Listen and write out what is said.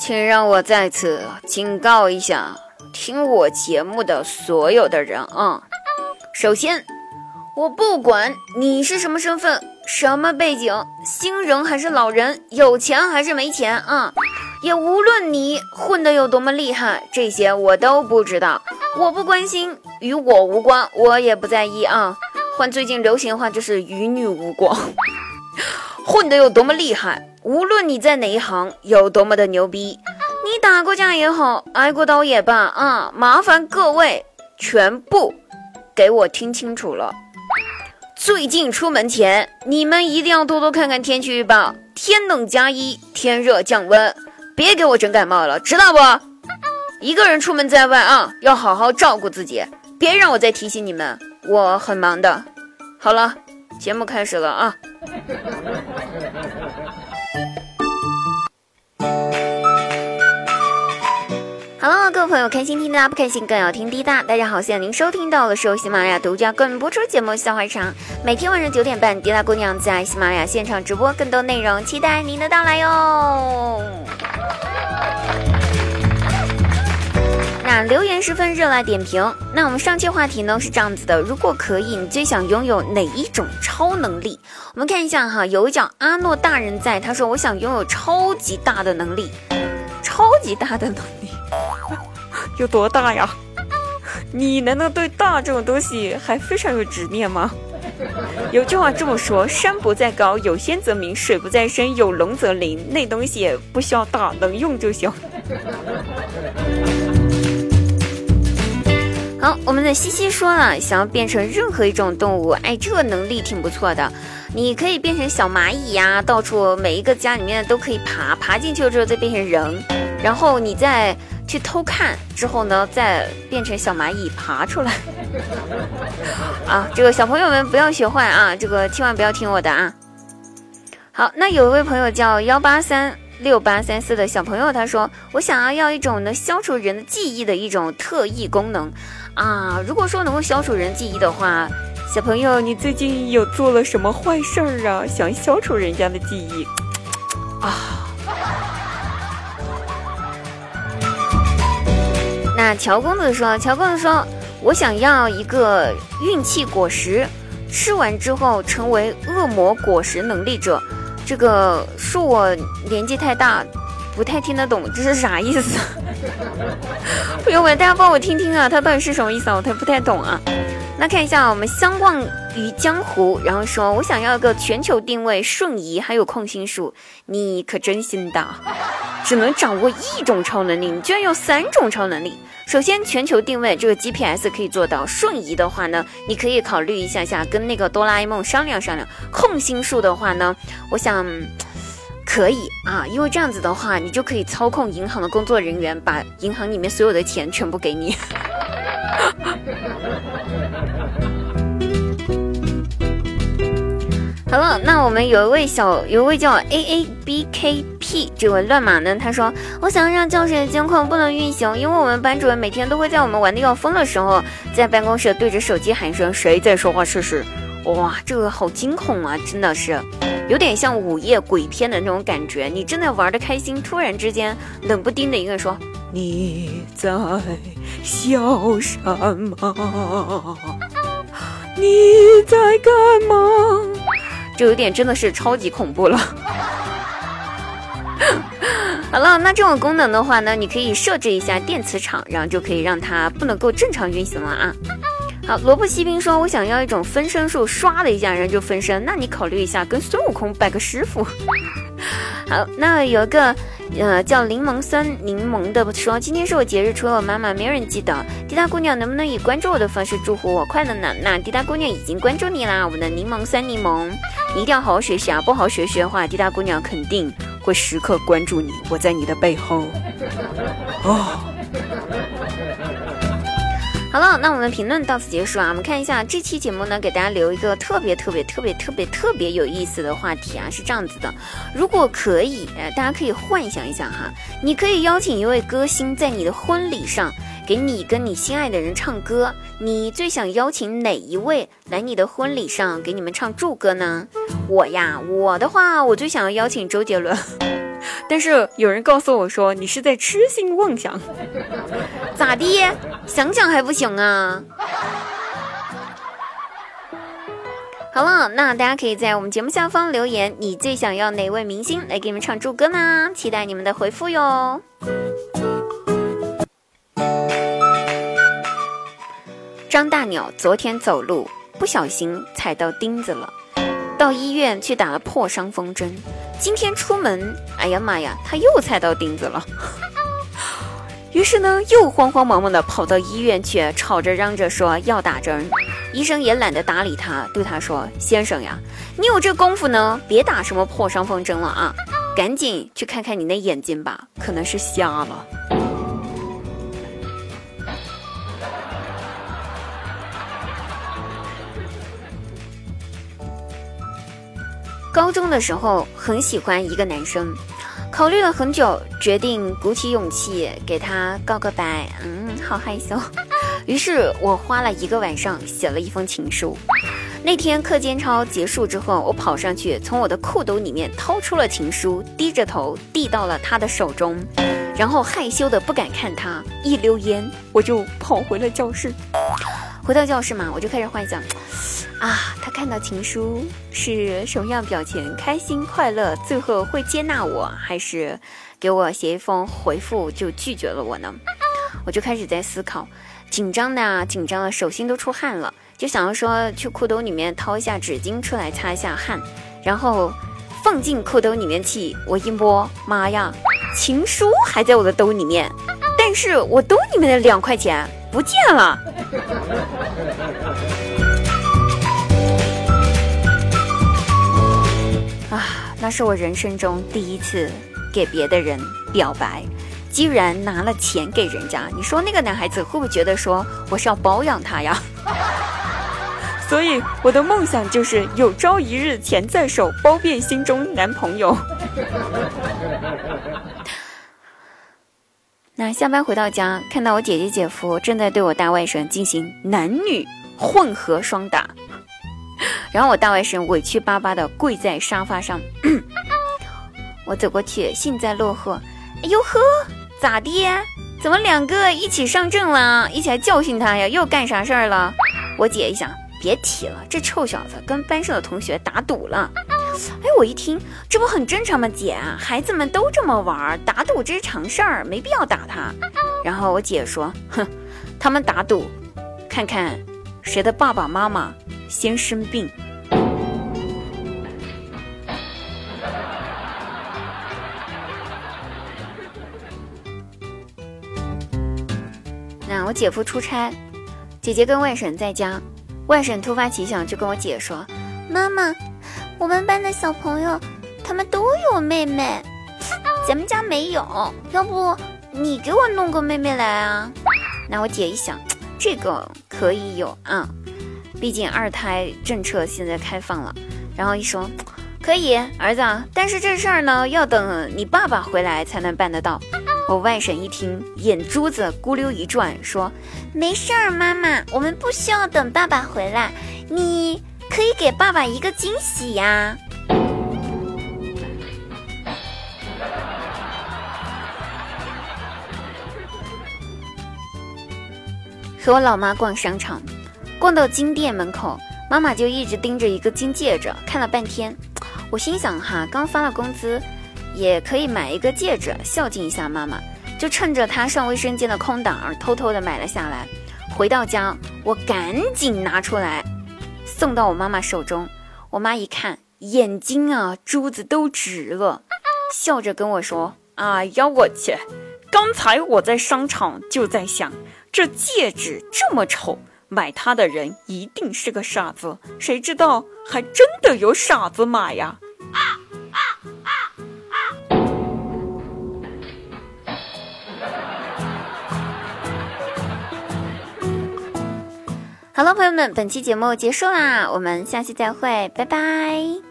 请让我在此警告一下听我节目的所有的人啊！首先，我不管你是什么身份、什么背景，新人还是老人，有钱还是没钱啊，也无论你混得有多么厉害，这些我都不知道，我不关心，与我无关，我也不在意啊。换最近流行的话，就是与女无关。混得有多么厉害，无论你在哪一行有多么的牛逼，你打过架也好，挨过刀也罢啊，麻烦各位全部给我听清楚了。最近出门前，你们一定要多多看看天气预报，天冷加衣，天热降温，别给我整感冒了，知道不？一个人出门在外啊，要好好照顾自己，别让我再提醒你们，我很忙的。好了，节目开始了啊。各位朋友，开心听滴答，不开心更要听滴答。大家好，现在您收听到的是由喜马拉雅独家冠名播出节目《笑话场》，每天晚上九点半，滴答姑娘在喜马拉雅现场直播，更多内容期待您的到来哟。那留言十分热爱点评。那我们上期话题呢是这样子的：如果可以，你最想拥有哪一种超能力？我们看一下哈，有一叫阿诺大人在，他说我想拥有超级大的能力，超级大的能力有多大呀？你难道对大这种东西还非常有执念吗？有句话这么说：山不在高，有仙则名；水不在深，有龙则灵。那东西不需要大，能用就行。好，我们的西西说了，想要变成任何一种动物，哎，这个能力挺不错的。你可以变成小蚂蚁呀，到处每一个家里面都可以爬，爬进去了之后再变成人，然后你再去偷看，之后呢再变成小蚂蚁爬出来。啊，这个小朋友们不要学坏啊，这个千万不要听我的啊。好，那有一位朋友叫幺八三六八三四的小朋友，他说我想要要一种能消除人的记忆的一种特异功能。啊，如果说能够消除人记忆的话，小朋友，你最近有做了什么坏事儿啊？想消除人家的记忆啊？那乔公子说，乔公子说，我想要一个运气果实，吃完之后成为恶魔果实能力者。这个恕我年纪太大。不太听得懂这是啥意思，朋友们，大家帮我听听啊，他到底是什么意思啊？我太不太懂啊。那看一下我们相望于江湖，然后说我想要一个全球定位、瞬移，还有控心术。你可真心大，只能掌握一种超能力，你居然有三种超能力。首先，全球定位这个 GPS 可以做到；瞬移的话呢，你可以考虑一下下跟那个哆啦 A 梦商量商量。控心术的话呢，我想。可以啊，因为这样子的话，你就可以操控银行的工作人员，把银行里面所有的钱全部给你。好了，那我们有一位小，有一位叫 A A B K P 这位乱码呢，他说：“我想让教室的监控不能运行，因为我们班主任每天都会在我们玩的要疯的时候，在办公室对着手机喊声‘谁在说话’试试。”哇，这个好惊恐啊！真的是，有点像午夜鬼片的那种感觉。你正在玩的开心，突然之间冷不丁的一个人说：“你在笑什么？你在干嘛？”就有点真的是超级恐怖了。好了，那这种功能的话呢，你可以设置一下电磁场，然后就可以让它不能够正常运行了啊。好，萝卜西兵说：“我想要一种分身术，刷的一下人就分身。那你考虑一下，跟孙悟空拜个师傅。”好，那有个呃叫柠檬酸柠檬的说：“今天是我节日，除了我妈妈，没有人记得。滴答姑娘能不能以关注我的方式祝福我快乐呢？”那滴答姑娘已经关注你啦，我们的柠檬酸柠檬，你一定要好好学习啊！不好好学习的话，滴答姑娘肯定会时刻关注你，我在你的背后。哦。好了，那我们的评论到此结束啊。我们看一下这期节目呢，给大家留一个特别特别特别特别特别有意思的话题啊，是这样子的：如果可以，大家可以幻想一下哈，你可以邀请一位歌星在你的婚礼上给你跟你心爱的人唱歌，你最想邀请哪一位来你的婚礼上给你们唱祝歌呢？我呀，我的话，我最想要邀请周杰伦。但是有人告诉我说你是在痴心妄想，咋的？想想还不行啊？好了，那大家可以在我们节目下方留言，你最想要哪位明星来给你们唱祝歌呢？期待你们的回复哟。张大鸟昨天走路不小心踩到钉子了，到医院去打了破伤风针。今天出门，哎呀妈呀，他又踩到钉子了。于是呢，又慌慌忙忙的跑到医院去，吵着嚷着说要打针。医生也懒得搭理他，对他说：“先生呀，你有这功夫呢，别打什么破伤风针了啊，赶紧去看看你那眼睛吧，可能是瞎了。”高中的时候很喜欢一个男生，考虑了很久，决定鼓起勇气给他告个白。嗯，好害羞。于是我花了一个晚上写了一封情书。那天课间操结束之后，我跑上去，从我的裤兜里面掏出了情书，低着头递到了他的手中，然后害羞的不敢看他，一溜烟我就跑回了教室。回到教室嘛，我就开始幻想，啊，他看到情书是什么样表情？开心、快乐，最后会接纳我，还是给我写一封回复就拒绝了我呢？我就开始在思考。紧张的啊，紧张的，手心都出汗了，就想要说去裤兜里面掏一下纸巾出来擦一下汗，然后放进裤兜里面去。我一摸，妈呀，情书还在我的兜里面，但是我兜里面的两块钱不见了。啊，那是我人生中第一次给别的人表白。居然拿了钱给人家，你说那个男孩子会不会觉得说我是要包养他呀？所以我的梦想就是有朝一日钱在手，包遍心中男朋友。那下班回到家，看到我姐姐姐夫正在对我大外甥进行男女混合双打，然后我大外甥委屈巴巴的跪在沙发上，我走过去幸灾乐祸，哎呦呵！咋的？怎么两个一起上阵了？一起来教训他呀？又干啥事儿了？我姐一想，别提了，这臭小子跟班上的同学打赌了。哎，我一听，这不很正常吗？姐，孩子们都这么玩，打赌这是常事儿，没必要打他。然后我姐说，哼，他们打赌，看看谁的爸爸妈妈先生病。那我姐夫出差，姐姐跟外甥在家。外甥突发奇想，就跟我姐说：“妈妈，我们班的小朋友他们都有妹妹，咱们家没有，要不你给我弄个妹妹来啊？”那我姐一想，这个可以有啊，毕竟二胎政策现在开放了。然后一说，可以，儿子，但是这事儿呢，要等你爸爸回来才能办得到。我外甥一听，眼珠子咕溜一转，说：“没事儿，妈妈，我们不需要等爸爸回来，你可以给爸爸一个惊喜呀。”和我老妈逛商场，逛到金店门口，妈妈就一直盯着一个金戒指，看了半天。我心想：哈，刚发了工资。也可以买一个戒指孝敬一下妈妈，就趁着她上卫生间的空档，偷偷的买了下来。回到家，我赶紧拿出来，送到我妈妈手中。我妈一看，眼睛啊珠子都直了，笑着跟我说：“哎呀，我去！刚才我在商场就在想，这戒指这么丑，买它的人一定是个傻子。谁知道还真的有傻子买呀！”好了，朋友们，本期节目结束啦，我们下期再会，拜拜。